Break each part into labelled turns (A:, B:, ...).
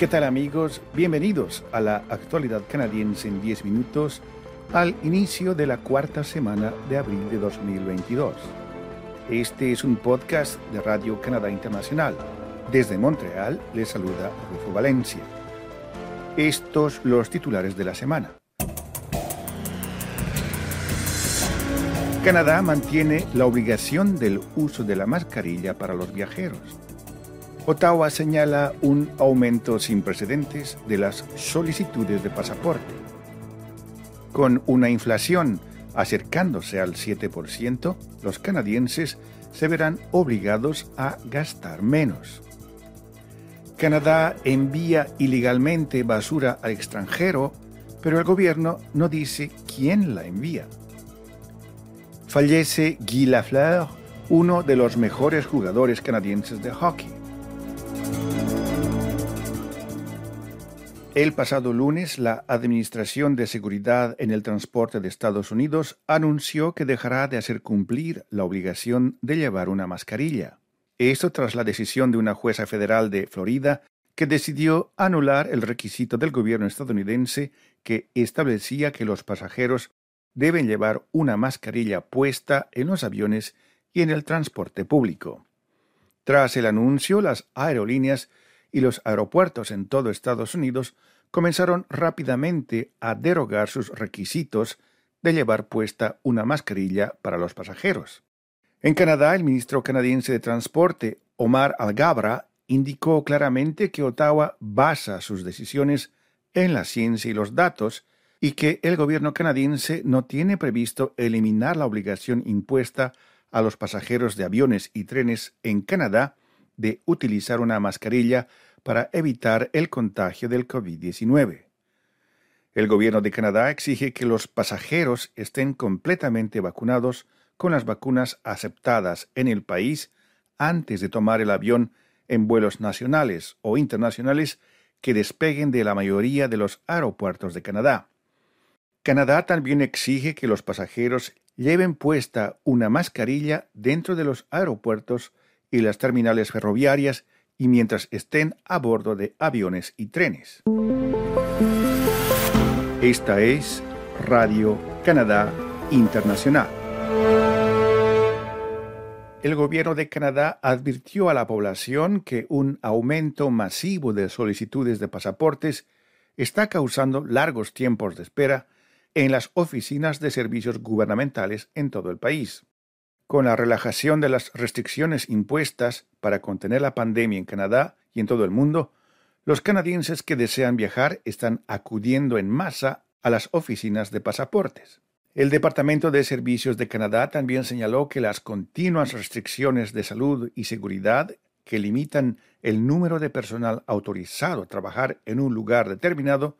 A: ¿Qué tal amigos? Bienvenidos a la actualidad canadiense en 10 minutos al inicio de la cuarta semana de abril de 2022. Este es un podcast de Radio Canadá Internacional. Desde Montreal les saluda Rufo Valencia. Estos los titulares de la semana. Canadá mantiene la obligación del uso de la mascarilla para los viajeros. Ottawa señala un aumento sin precedentes de las solicitudes de pasaporte. Con una inflación acercándose al 7%, los canadienses se verán obligados a gastar menos. Canadá envía ilegalmente basura al extranjero, pero el gobierno no dice quién la envía. Fallece Guy Lafleur, uno de los mejores jugadores canadienses de hockey. El pasado lunes, la Administración de Seguridad en el Transporte de Estados Unidos anunció que dejará de hacer cumplir la obligación de llevar una mascarilla. Esto tras la decisión de una jueza federal de Florida que decidió anular el requisito del gobierno estadounidense que establecía que los pasajeros deben llevar una mascarilla puesta en los aviones y en el transporte público. Tras el anuncio, las aerolíneas y los aeropuertos en todo Estados Unidos comenzaron rápidamente a derogar sus requisitos de llevar puesta una mascarilla para los pasajeros. En Canadá, el ministro canadiense de Transporte, Omar Algabra, indicó claramente que Ottawa basa sus decisiones en la ciencia y los datos y que el gobierno canadiense no tiene previsto eliminar la obligación impuesta a los pasajeros de aviones y trenes en Canadá de utilizar una mascarilla para evitar el contagio del COVID-19. El gobierno de Canadá exige que los pasajeros estén completamente vacunados con las vacunas aceptadas en el país antes de tomar el avión en vuelos nacionales o internacionales que despeguen de la mayoría de los aeropuertos de Canadá. Canadá también exige que los pasajeros lleven puesta una mascarilla dentro de los aeropuertos y las terminales ferroviarias y mientras estén a bordo de aviones y trenes. Esta es Radio Canadá Internacional. El gobierno de Canadá advirtió a la población que un aumento masivo de solicitudes de pasaportes está causando largos tiempos de espera en las oficinas de servicios gubernamentales en todo el país. Con la relajación de las restricciones impuestas para contener la pandemia en Canadá y en todo el mundo, los canadienses que desean viajar están acudiendo en masa a las oficinas de pasaportes. El Departamento de Servicios de Canadá también señaló que las continuas restricciones de salud y seguridad que limitan el número de personal autorizado a trabajar en un lugar determinado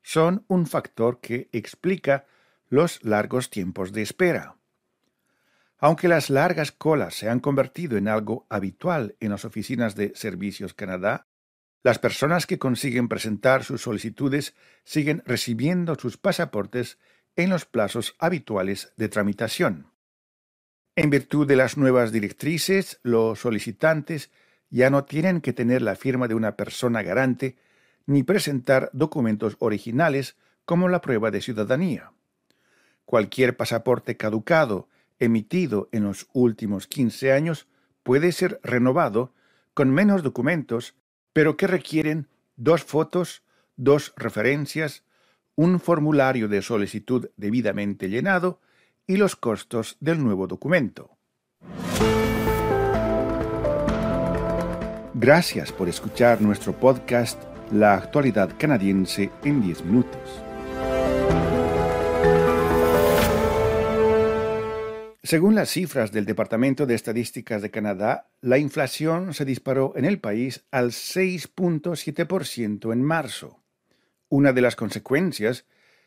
A: son un factor que explica los largos tiempos de espera. Aunque las largas colas se han convertido en algo habitual en las oficinas de Servicios Canadá, las personas que consiguen presentar sus solicitudes siguen recibiendo sus pasaportes en los plazos habituales de tramitación. En virtud de las nuevas directrices, los solicitantes ya no tienen que tener la firma de una persona garante ni presentar documentos originales como la prueba de ciudadanía. Cualquier pasaporte caducado emitido en los últimos 15 años puede ser renovado con menos documentos, pero que requieren dos fotos, dos referencias, un formulario de solicitud debidamente llenado y los costos del nuevo documento. Gracias por escuchar nuestro podcast la actualidad canadiense en 10 minutos. Según las cifras del Departamento de Estadísticas de Canadá, la inflación se disparó en el país al 6.7% en marzo. Una de las consecuencias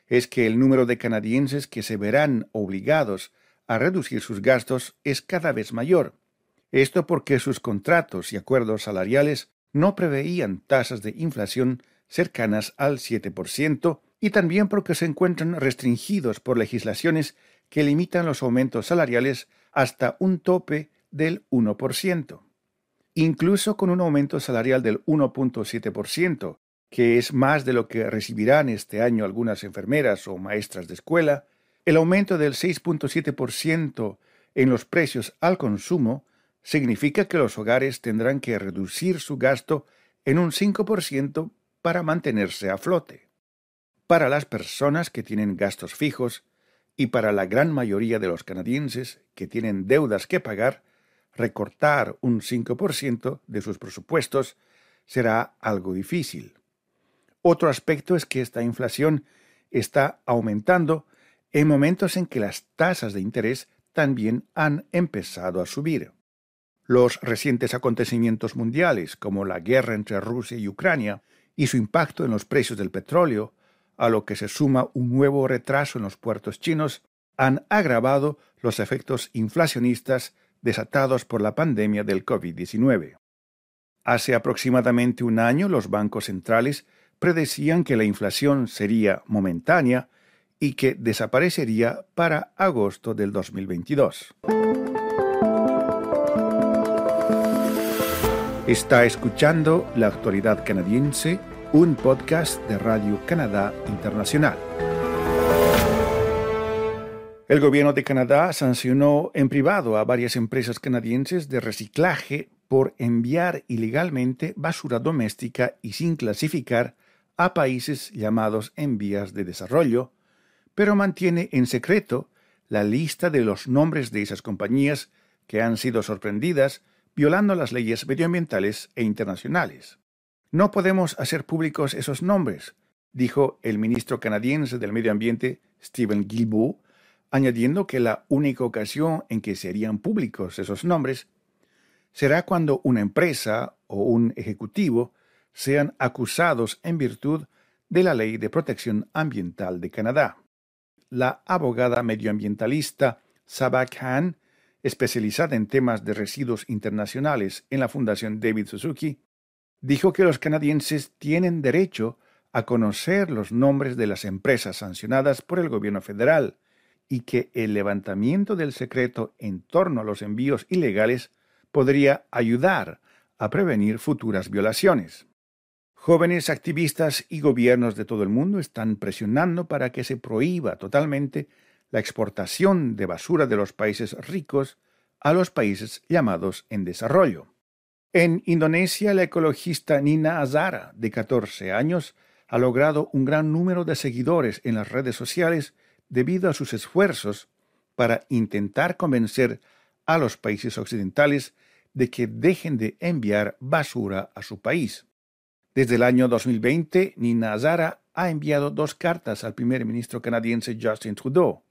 A: es que el número de canadienses que se verán obligados a reducir sus gastos es cada vez mayor. Esto porque sus contratos y acuerdos salariales no preveían tasas de inflación cercanas al 7% y también porque se encuentran restringidos por legislaciones que limitan los aumentos salariales hasta un tope del 1%. Incluso con un aumento salarial del 1.7%, que es más de lo que recibirán este año algunas enfermeras o maestras de escuela, el aumento del 6.7% en los precios al consumo significa que los hogares tendrán que reducir su gasto en un 5% para mantenerse a flote. Para las personas que tienen gastos fijos y para la gran mayoría de los canadienses que tienen deudas que pagar, recortar un 5% de sus presupuestos será algo difícil. Otro aspecto es que esta inflación está aumentando en momentos en que las tasas de interés también han empezado a subir. Los recientes acontecimientos mundiales, como la guerra entre Rusia y Ucrania, y su impacto en los precios del petróleo, a lo que se suma un nuevo retraso en los puertos chinos, han agravado los efectos inflacionistas desatados por la pandemia del COVID-19. Hace aproximadamente un año los bancos centrales predecían que la inflación sería momentánea y que desaparecería para agosto del 2022. Está escuchando La Actualidad Canadiense, un podcast de Radio Canadá Internacional. El gobierno de Canadá sancionó en privado a varias empresas canadienses de reciclaje por enviar ilegalmente basura doméstica y sin clasificar a países llamados en vías de desarrollo, pero mantiene en secreto la lista de los nombres de esas compañías que han sido sorprendidas violando las leyes medioambientales e internacionales. No podemos hacer públicos esos nombres, dijo el ministro canadiense del Medio Ambiente, Stephen Guilbeault, añadiendo que la única ocasión en que serían públicos esos nombres será cuando una empresa o un ejecutivo sean acusados en virtud de la Ley de Protección Ambiental de Canadá. La abogada medioambientalista Sabah Khan, especializada en temas de residuos internacionales en la Fundación David Suzuki, dijo que los canadienses tienen derecho a conocer los nombres de las empresas sancionadas por el gobierno federal, y que el levantamiento del secreto en torno a los envíos ilegales podría ayudar a prevenir futuras violaciones. Jóvenes activistas y gobiernos de todo el mundo están presionando para que se prohíba totalmente la exportación de basura de los países ricos a los países llamados en desarrollo. En Indonesia, la ecologista Nina Azara, de 14 años, ha logrado un gran número de seguidores en las redes sociales debido a sus esfuerzos para intentar convencer a los países occidentales de que dejen de enviar basura a su país. Desde el año 2020, Nina Azara ha enviado dos cartas al primer ministro canadiense Justin Trudeau.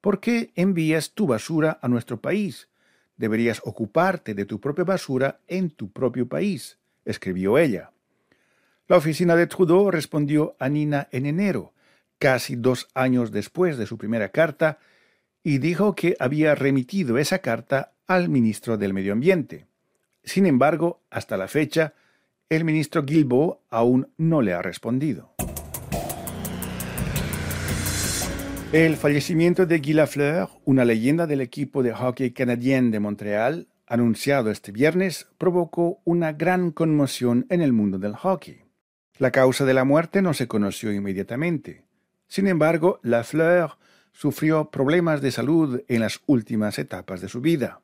A: ¿Por qué envías tu basura a nuestro país? Deberías ocuparte de tu propia basura en tu propio país, escribió ella. La oficina de Trudeau respondió a Nina en enero, casi dos años después de su primera carta, y dijo que había remitido esa carta al ministro del Medio Ambiente. Sin embargo, hasta la fecha, el ministro Guilbeault aún no le ha respondido. El fallecimiento de Guy Lafleur, una leyenda del equipo de hockey canadiense de Montreal, anunciado este viernes, provocó una gran conmoción en el mundo del hockey. La causa de la muerte no se conoció inmediatamente. Sin embargo, Lafleur sufrió problemas de salud en las últimas etapas de su vida.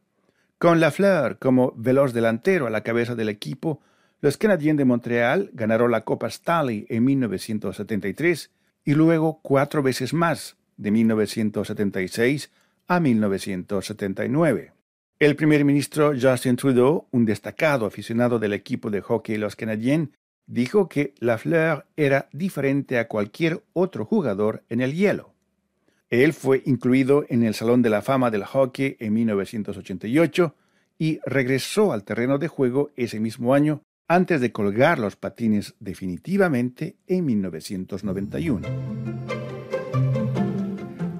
A: Con Lafleur como veloz delantero a la cabeza del equipo, los Canadiens de Montreal ganaron la Copa Stanley en 1973 y luego cuatro veces más, de 1976 a 1979. El primer ministro Justin Trudeau, un destacado aficionado del equipo de hockey Los Canadiens, dijo que Lafleur era diferente a cualquier otro jugador en el hielo. Él fue incluido en el Salón de la Fama del Hockey en 1988 y regresó al terreno de juego ese mismo año antes de colgar los patines definitivamente en 1991.